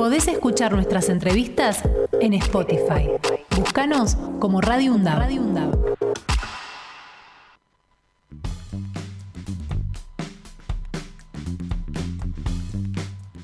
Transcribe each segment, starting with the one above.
Podés escuchar nuestras entrevistas en Spotify. Búscanos como Radio UNDAB. Radio.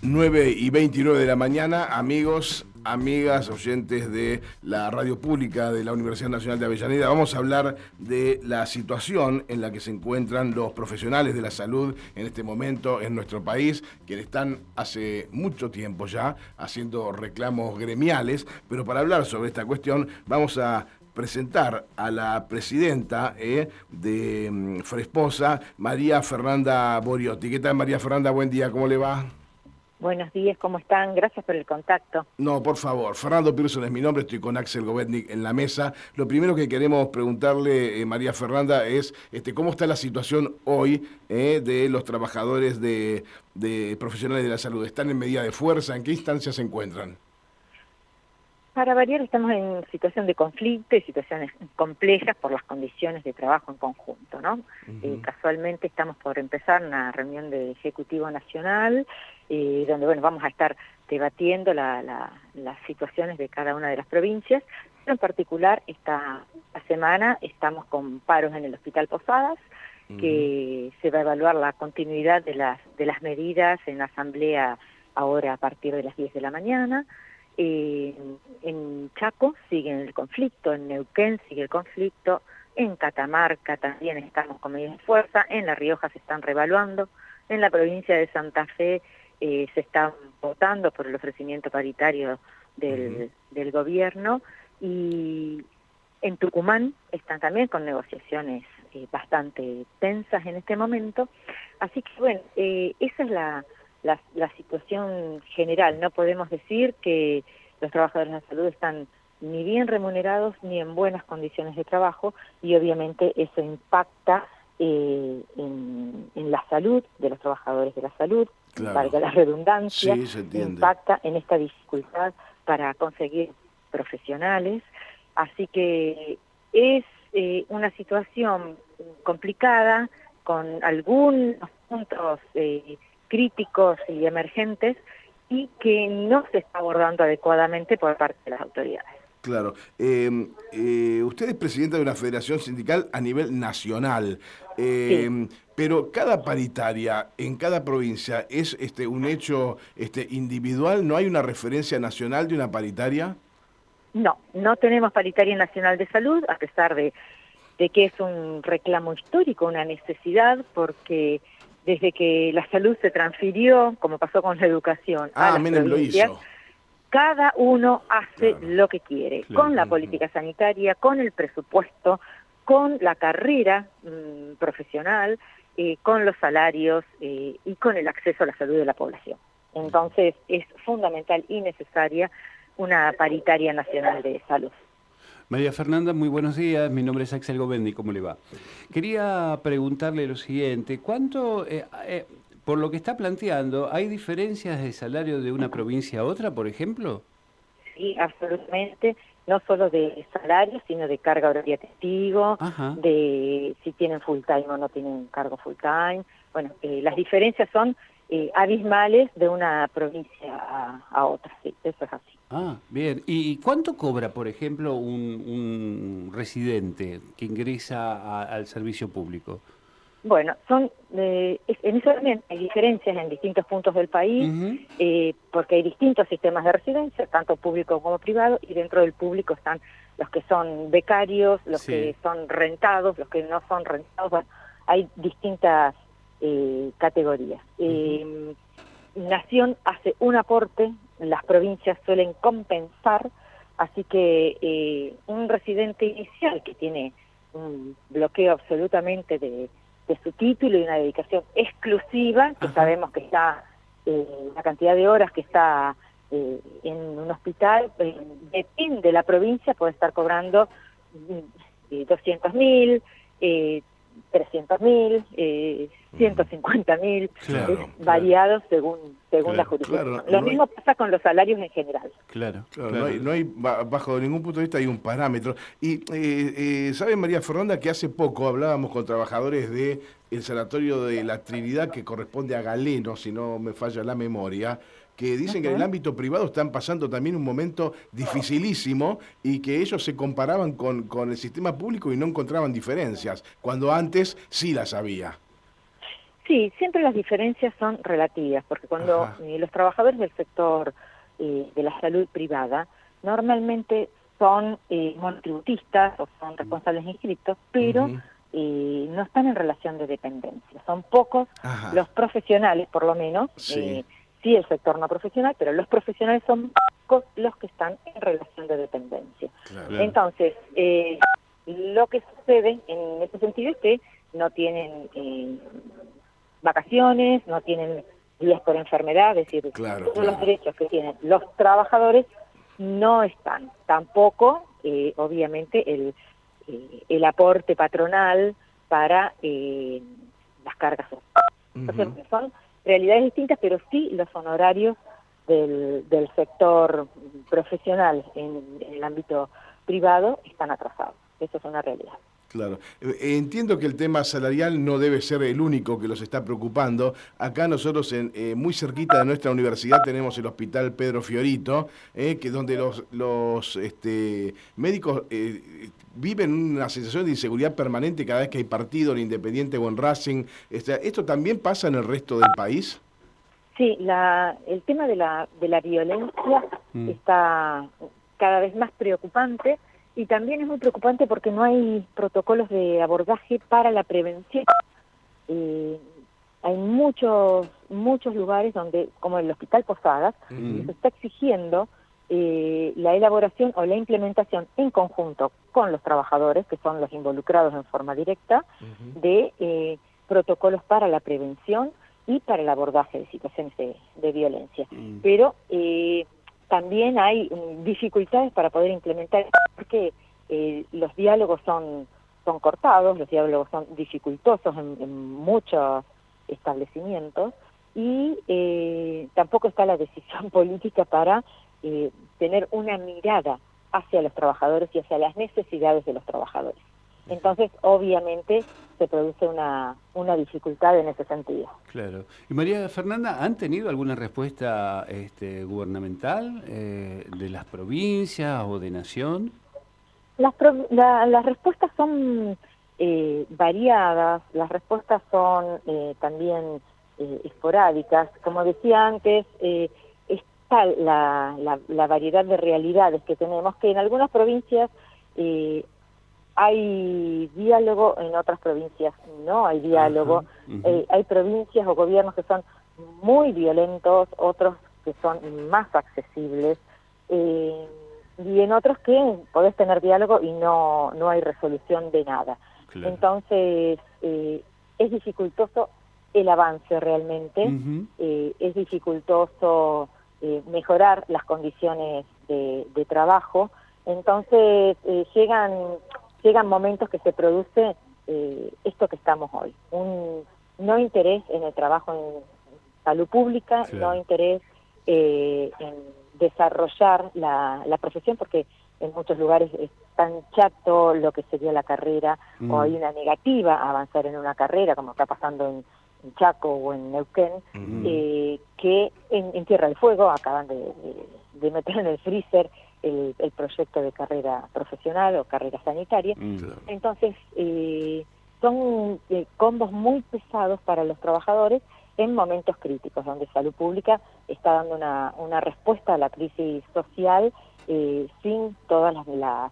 Nueve y 29 de la mañana, amigos, amigas, oyentes de la radio pública de la Universidad Nacional de Avellaneda. Vamos a hablar de la situación en la que se encuentran los profesionales de la salud en este momento en nuestro país, que están hace mucho tiempo ya haciendo reclamos gremiales, pero para hablar sobre esta cuestión vamos a presentar a la presidenta eh, de mm, Fresposa, María Fernanda Boriotti. ¿Qué tal María Fernanda? Buen día, ¿cómo le va? Buenos días, ¿cómo están? Gracias por el contacto. No, por favor. Fernando Pearson es mi nombre, estoy con Axel Govetnik en la mesa. Lo primero que queremos preguntarle, eh, María Fernanda, es este, cómo está la situación hoy eh, de los trabajadores de, profesionales de la salud. ¿Están en medida de fuerza? ¿En qué instancia se encuentran? Para variar, estamos en situación de conflicto y situaciones complejas por las condiciones de trabajo en conjunto, ¿no? Eh, casualmente estamos por empezar una reunión de Ejecutivo Nacional, eh, donde, bueno, vamos a estar debatiendo las situaciones de cada una de las provincias, pero en particular esta, semana estamos con paros en el Hospital Posadas, que se va a evaluar la continuidad de las, de las medidas en la asamblea ahora a partir de las 10 de la mañana, eh, en Chaco sigue el conflicto, en Neuquén sigue el conflicto, en Catamarca también estamos con medidas de fuerza, en La Rioja se están revaluando, en la provincia de Santa Fe eh, se está votando por el ofrecimiento paritario del, del gobierno y en Tucumán están también con negociaciones eh, bastante tensas en este momento. Así que bueno, eh, esa es la, la, situación general. No podemos decir que los trabajadores de la salud están ni bien remunerados ni en buenas condiciones de trabajo y obviamente eso impacta eh, en, la salud de los trabajadores de la salud, para la redundancia, impacta en esta dificultad para conseguir profesionales. Así que es eh, una situación complicada con algunos puntos eh, críticos y emergentes y que no se está abordando adecuadamente por parte de las autoridades. Claro. Eh, eh, usted es presidenta de una federación sindical a nivel nacional, eh, pero cada paritaria en cada provincia es este, un hecho este, individual, ¿no hay una referencia nacional de una paritaria? No, no tenemos paritaria nacional de salud, a pesar de, de que es un reclamo histórico, una necesidad, porque desde que la salud se transfirió, como pasó con la educación, a ah, las provincias, cada uno hace lo que quiere, con la política sanitaria, con el presupuesto, con la carrera mm, profesional, eh, con los salarios eh, y con el acceso a la salud de la población. Entonces es fundamental y necesaria una paritaria nacional de salud. María Fernanda, muy buenos días. Mi nombre es Axel Govendi. ¿Cómo le va? Quería preguntarle lo siguiente. ¿Cuánto, eh, eh, por lo que está planteando, hay diferencias de salario de una provincia a otra, por ejemplo? Sí, absolutamente. No solo de salario, sino de carga horaria testigo, de si tienen full time o no tienen cargo full time. Bueno, eh, las diferencias son abismales de una provincia a, a otra. Sí, eso es así. Ah, bien. ¿Y cuánto cobra, por ejemplo, un, residente que ingresa al servicio público? Bueno, son eh, en eso también hay diferencias en distintos puntos del país, eh, porque hay distintos sistemas de residencia, tanto público como privado, y dentro del público están los que son becarios, los que son rentados, los que no son rentados, bueno, hay distintas eh, categorías. Eh, Nación hace un aporte las provincias suelen compensar, así que eh, un residente inicial que tiene un bloqueo absolutamente de, su título y una dedicación exclusiva, que sabemos que está, eh, la cantidad de horas que está eh, en un hospital, depende de la provincia, puede estar cobrando 200 mm, mil, 300 mil, eh, 150 mil, variados según según la jurisdicción. Lo mismo pasa con los salarios en general. Claro, No, hay, bajo ningún punto de vista hay un parámetro. Y eh, eh, sabe María Fernanda que hace poco hablábamos con trabajadores de el sanatorio de la Trinidad que corresponde a Galeno, si no me falla la memoria, que dicen que en el ámbito privado están pasando también un momento dificilísimo y que ellos se comparaban con, con el sistema público y no encontraban diferencias, cuando antes sí las había. Sí, siempre las diferencias son relativas, porque cuando eh, los trabajadores del sector eh, de la salud privada normalmente son eh, monotributistas o son responsables inscritos, pero eh, no están en relación de dependencia. Son pocos los profesionales, por lo menos, sí. Sí. el sector no profesional, pero los profesionales son pocos los que están en relación de dependencia. Entonces, lo que sucede en ese sentido es que no tienen vacaciones, no tienen días por enfermedad, es decir, todos los derechos que tienen los trabajadores no están. Tampoco, eh, obviamente, el, eh, el aporte patronal para eh, las cargas. son realidades distintas, pero sí los honorarios del, del sector profesional en el ámbito privado están atrasados. Eso es una realidad. Claro. Eh, entiendo que el tema salarial no debe ser el único que los está preocupando. Acá nosotros, en, eh, muy cerquita de nuestra universidad, tenemos el Hospital Pedro Fiorito, eh, que donde los, los este, médicos viven una sensación de inseguridad permanente cada vez que hay partido en Independiente o en Racing. ¿Esto también pasa en el resto del país? Sí, la, el tema de la, de la violencia mm. está cada vez más preocupante y también es muy preocupante porque no hay protocolos de abordaje para la prevención. Eh, hay muchos muchos lugares donde, como el Hospital Posadas, se está exigiendo eh, la elaboración o la implementación en conjunto con los trabajadores, que son los involucrados en forma directa, de eh, protocolos para la prevención y para el abordaje de situaciones de, violencia. Mm. Pero eh, también hay mm, dificultades para poder implementar porque eh, los diálogos son son cortados, los diálogos son dificultosos en, muchos establecimientos y eh, tampoco está la decisión política para eh, tener una mirada hacia los trabajadores y hacia las necesidades de los trabajadores. Entonces, obviamente, se produce una, una dificultad en ese sentido. Claro. Y María Fernanda, ¿han tenido alguna respuesta este, gubernamental eh, de las provincias o de nación? Las, las respuestas son eh, variadas, las respuestas son eh, también esporádicas. Como decía antes, está la, la, la, variedad de realidades que tenemos, que en algunas provincias hay diálogo, en otras provincias no hay diálogo, eh, hay provincias o gobiernos que son muy violentos, otros que son más accesibles, eh, y en otros que podés tener diálogo y no, no hay resolución de nada. Entonces, eh, es dificultoso el avance realmente, es dificultoso mejorar las condiciones de, de trabajo, entonces llegan llegan momentos que se produce eh, esto que estamos hoy, un no interés en el trabajo en salud pública, no interés eh, en desarrollar la, la, profesión, porque en muchos lugares es tan chato lo que sería la carrera, o mm. hay una negativa a avanzar en una carrera, como está pasando en, Chaco o en Neuquén, eh, que en, Tierra del Fuego acaban de, de meter en el freezer el, proyecto de carrera profesional o carrera sanitaria. Mm. Entonces, eh, son eh, combos muy pesados para los trabajadores en momentos críticos, donde salud pública está dando una, una respuesta a la crisis social eh, sin todas las,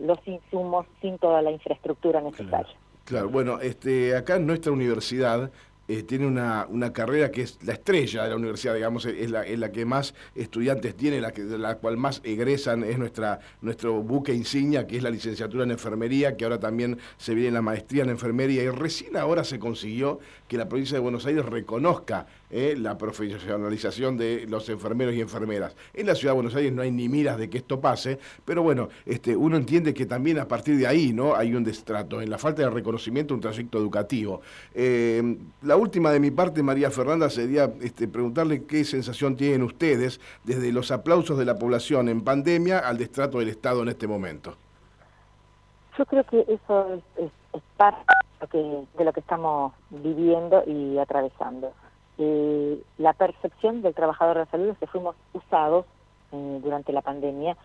los insumos, sin toda la infraestructura necesaria. Claro, bueno, este, acá en nuestra universidad eh, tiene una, una, carrera que es la estrella de la universidad, digamos, es la, es la que más estudiantes tiene, la, que, la cual más egresan, es nuestra, nuestro buque insignia, que es la licenciatura en enfermería, que ahora también se viene la maestría en enfermería, y recién ahora se consiguió que la provincia de Buenos Aires reconozca eh, la profesionalización de los enfermeros y enfermeras. En la ciudad de Buenos Aires no hay ni miras de que esto pase, pero bueno, este, uno entiende que también a partir de ahí no hay un destrato, en la falta de reconocimiento un trayecto educativo. Eh, la última de mi parte, María Fernanda, sería este, preguntarle qué sensación tienen ustedes desde los aplausos de la población en pandemia al destrato del Estado en este momento. Yo creo que eso es, parte de lo que estamos viviendo y atravesando eh, la percepción del trabajador de la salud es que fuimos usados eh, durante la pandemia,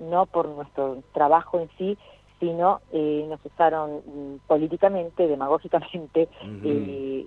no por nuestro trabajo en sí, sino eh, nos usaron mm, políticamente, demagógicamente,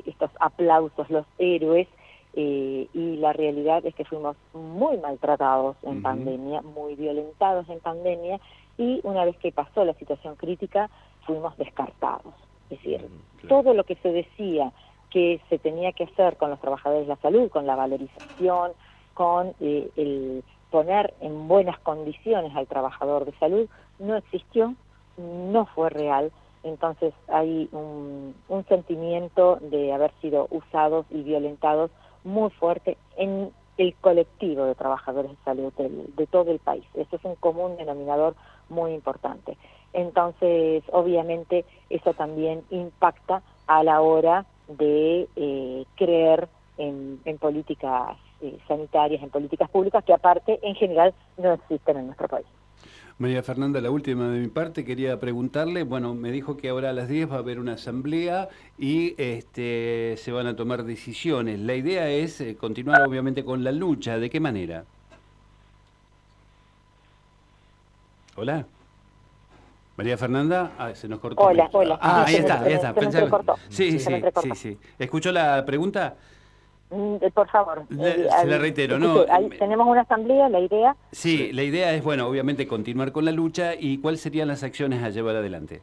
estos aplausos, los héroes, y la realidad es que fuimos muy maltratados en pandemia, muy violentados en pandemia, y una vez que pasó la situación crítica, fuimos descartados. Es decir, todo lo que se decía que se tenía que hacer con los trabajadores de la salud, con la valorización, con eh, el poner en buenas condiciones al trabajador de salud, no existió, no fue real. Entonces hay un, sentimiento de haber sido usados y violentados muy fuerte en el colectivo de trabajadores de salud de, todo el país. Eso es un común denominador muy importante. Entonces, obviamente, eso también impacta a la hora de eh, creer en, políticas eh, sanitarias, en políticas públicas que aparte en general no existen en nuestro país. María Fernanda, la última de mi parte, quería preguntarle, bueno, me dijo que ahora a las 10 va a haber una asamblea y este, se van a tomar decisiones. La idea es eh, continuar obviamente con la lucha, ¿de qué manera? Hola. María Fernanda, ah, se nos cortó. Hola, hola. Ah, ahí está, ahí está. Sí, sí, sí, sí. ¿Escuchó la pregunta? Mm, eh, por favor. se la reitero, ¿no? tenemos una asamblea, la idea. Sí, la idea es, bueno, obviamente continuar con la lucha y cuáles serían las acciones a llevar adelante.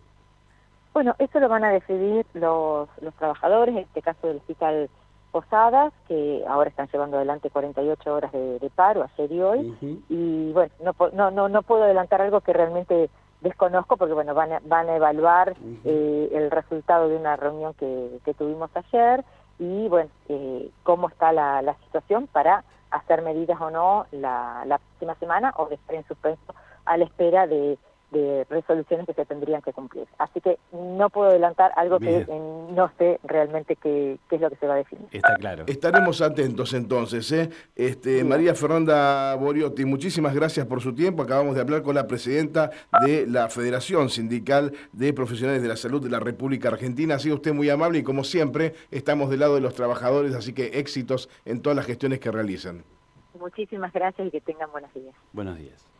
Bueno, eso lo van a decidir los, los trabajadores, en este caso del Hospital Posadas, que ahora están llevando adelante 48 horas de, paro, ayer y hoy. Y bueno, no, no, no, no puedo adelantar algo que realmente desconozco porque bueno van a, van a evaluar eh, el resultado de una reunión que, que tuvimos ayer y bueno eh, cómo está la, la, situación para hacer medidas o no la, la próxima semana o de estar en suspenso a la espera de de resoluciones que se tendrían que cumplir. Así que no puedo adelantar algo que no sé realmente qué, es lo que se va a definir. Está claro. Estaremos atentos entonces. ¿eh? Este, María Fernanda Boriotti, muchísimas gracias por su tiempo. Acabamos de hablar con la presidenta de la Federación Sindical de Profesionales de la Salud de la República Argentina. Ha sido usted muy amable y como siempre estamos del lado de los trabajadores, así que éxitos en todas las gestiones que realizan. Muchísimas gracias y que tengan buenos días. Buenos días.